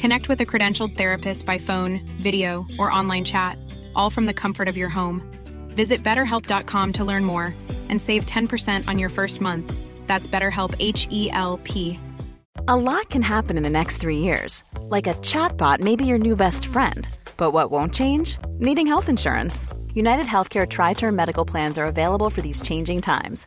Connect with a credentialed therapist by phone, video, or online chat, all from the comfort of your home. Visit betterhelp.com to learn more and save 10% on your first month. That's BetterHelp H E L P. A lot can happen in the next three years. Like a chatbot may be your new best friend. But what won't change? Needing health insurance. United Healthcare Tri Term Medical Plans are available for these changing times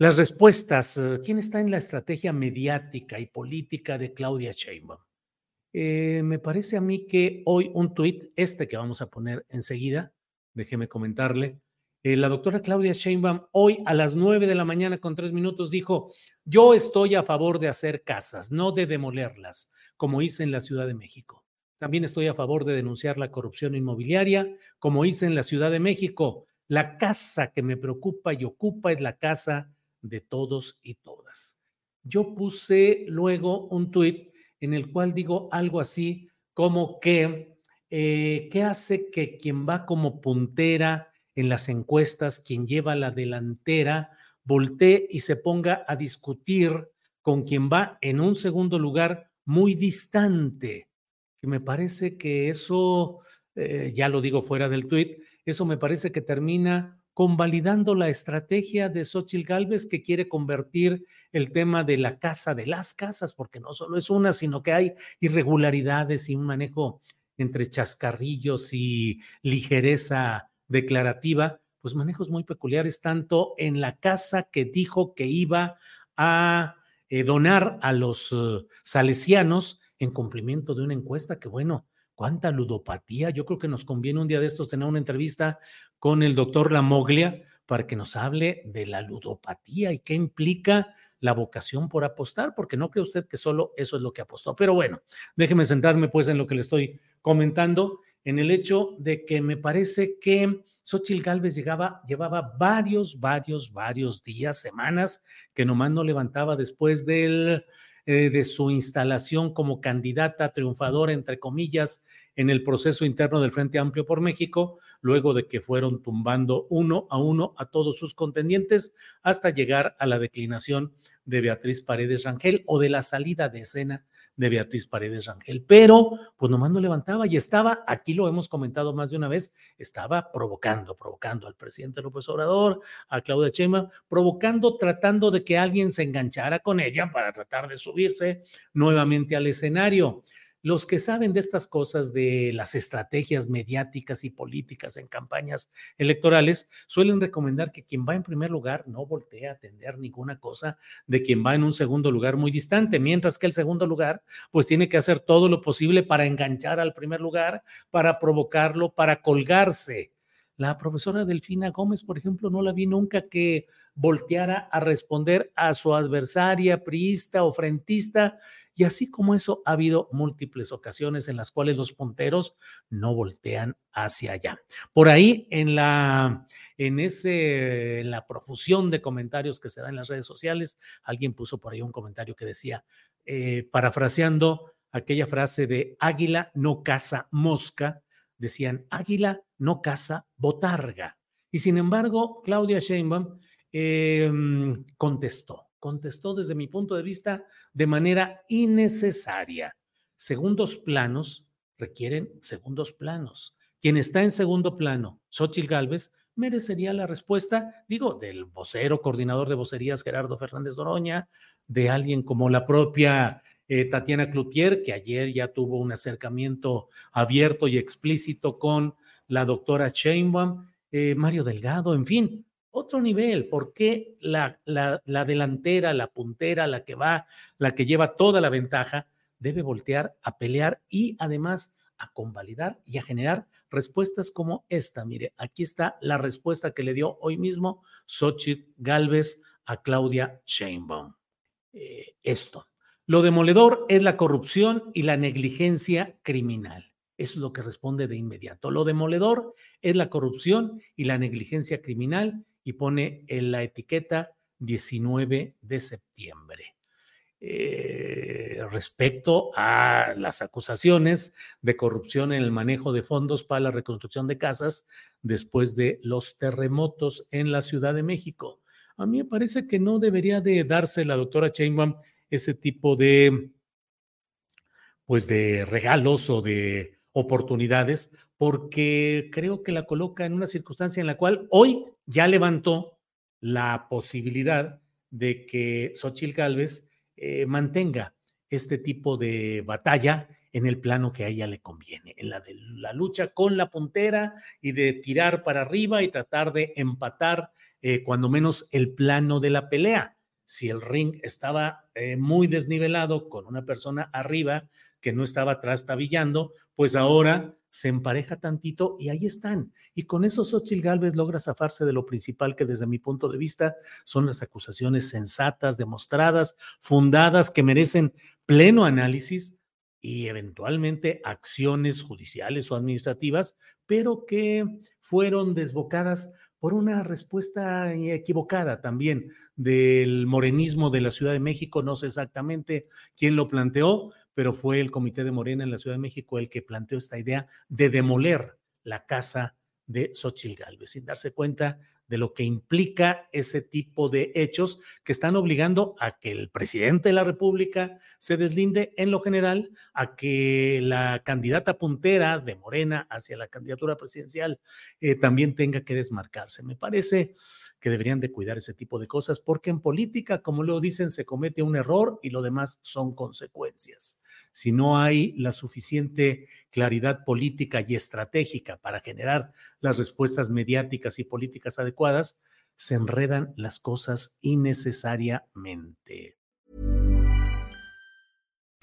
Las respuestas, eh, ¿quién está en la estrategia mediática y política de Claudia Sheinbaum? Eh, me parece a mí que hoy un tuit, este que vamos a poner enseguida, déjeme comentarle, eh, la doctora Claudia Sheinbaum hoy a las nueve de la mañana con tres minutos dijo, yo estoy a favor de hacer casas, no de demolerlas, como hice en la Ciudad de México. También estoy a favor de denunciar la corrupción inmobiliaria, como hice en la Ciudad de México. La casa que me preocupa y ocupa es la casa de todos y todas. Yo puse luego un tuit en el cual digo algo así como que, eh, ¿qué hace que quien va como puntera en las encuestas, quien lleva la delantera, voltee y se ponga a discutir con quien va en un segundo lugar muy distante? Que me parece que eso, eh, ya lo digo fuera del tuit, eso me parece que termina convalidando la estrategia de Xochitl Gálvez que quiere convertir el tema de la casa de las casas, porque no solo es una, sino que hay irregularidades y un manejo entre chascarrillos y ligereza declarativa, pues manejos muy peculiares, tanto en la casa que dijo que iba a eh, donar a los uh, salesianos en cumplimiento de una encuesta que, bueno, cuánta ludopatía. Yo creo que nos conviene un día de estos tener una entrevista con el doctor Lamoglia para que nos hable de la ludopatía y qué implica la vocación por apostar, porque no cree usted que solo eso es lo que apostó. Pero bueno, déjeme centrarme pues en lo que le estoy comentando, en el hecho de que me parece que Xochitl llegaba, llevaba varios, varios, varios días, semanas, que nomás no levantaba después del eh, de su instalación como candidata triunfadora, entre comillas, en el proceso interno del Frente Amplio por México, luego de que fueron tumbando uno a uno a todos sus contendientes hasta llegar a la declinación de Beatriz Paredes Rangel o de la salida de escena de Beatriz Paredes Rangel. Pero, pues nomás no levantaba y estaba, aquí lo hemos comentado más de una vez, estaba provocando, provocando al presidente López Obrador, a Claudia Chema, provocando, tratando de que alguien se enganchara con ella para tratar de subirse nuevamente al escenario. Los que saben de estas cosas, de las estrategias mediáticas y políticas en campañas electorales, suelen recomendar que quien va en primer lugar no voltee a atender ninguna cosa de quien va en un segundo lugar muy distante, mientras que el segundo lugar, pues tiene que hacer todo lo posible para enganchar al primer lugar, para provocarlo, para colgarse. La profesora Delfina Gómez, por ejemplo, no la vi nunca que volteara a responder a su adversaria, priista o frentista, y así como eso, ha habido múltiples ocasiones en las cuales los punteros no voltean hacia allá. Por ahí, en la, en ese, en la profusión de comentarios que se da en las redes sociales, alguien puso por ahí un comentario que decía, eh, parafraseando aquella frase de águila no caza mosca, decían águila no caza botarga. Y sin embargo, Claudia Sheinbaum em, contestó contestó desde mi punto de vista de manera innecesaria. Segundos planos requieren segundos planos. Quien está en segundo plano, Xochitl Gálvez, merecería la respuesta, digo, del vocero, coordinador de vocerías Gerardo Fernández Doroña, de alguien como la propia eh, Tatiana Cloutier, que ayer ya tuvo un acercamiento abierto y explícito con la doctora Sheinbaum, eh, Mario Delgado, en fin, otro nivel. ¿Por qué la, la, la, delantera, la puntera, la que va, la que lleva toda la ventaja, debe voltear a pelear y además a convalidar y a generar respuestas como esta? Mire, aquí está la respuesta que le dio hoy mismo Xochitl Galvez a Claudia Sheinbaum. Eh, esto. Lo demoledor es la corrupción y la negligencia criminal. Es lo que responde de inmediato. Lo demoledor es la corrupción y la negligencia criminal y pone en la etiqueta 19 de septiembre. Eh, respecto a las acusaciones de corrupción en el manejo de fondos para la reconstrucción de casas después de los terremotos en la Ciudad de México. A mí me parece que no debería de darse la doctora Chainbaum ese tipo de, pues de regalos o de oportunidades, porque creo que la coloca en una circunstancia en la cual hoy ya levantó la posibilidad de que Xochitl Gálvez eh, mantenga este tipo de batalla en el plano que a ella le conviene, en la de la lucha con la puntera y de tirar para arriba y tratar de empatar eh, cuando menos el plano de la pelea. Si el ring estaba eh, muy desnivelado con una persona arriba que no estaba trastabillando, pues ahora se empareja tantito y ahí están. Y con eso Xochitl Gálvez logra zafarse de lo principal que desde mi punto de vista son las acusaciones sensatas, demostradas, fundadas, que merecen pleno análisis y eventualmente acciones judiciales o administrativas, pero que fueron desbocadas por una respuesta equivocada también del morenismo de la Ciudad de México. No sé exactamente quién lo planteó, pero fue el Comité de Morena en la Ciudad de México el que planteó esta idea de demoler la casa de Xochitl sin darse cuenta de lo que implica ese tipo de hechos que están obligando a que el presidente de la República se deslinde en lo general, a que la candidata puntera de Morena hacia la candidatura presidencial eh, también tenga que desmarcarse. Me parece que deberían de cuidar ese tipo de cosas, porque en política, como lo dicen, se comete un error y lo demás son consecuencias. Si no hay la suficiente claridad política y estratégica para generar las respuestas mediáticas y políticas adecuadas, se enredan las cosas innecesariamente.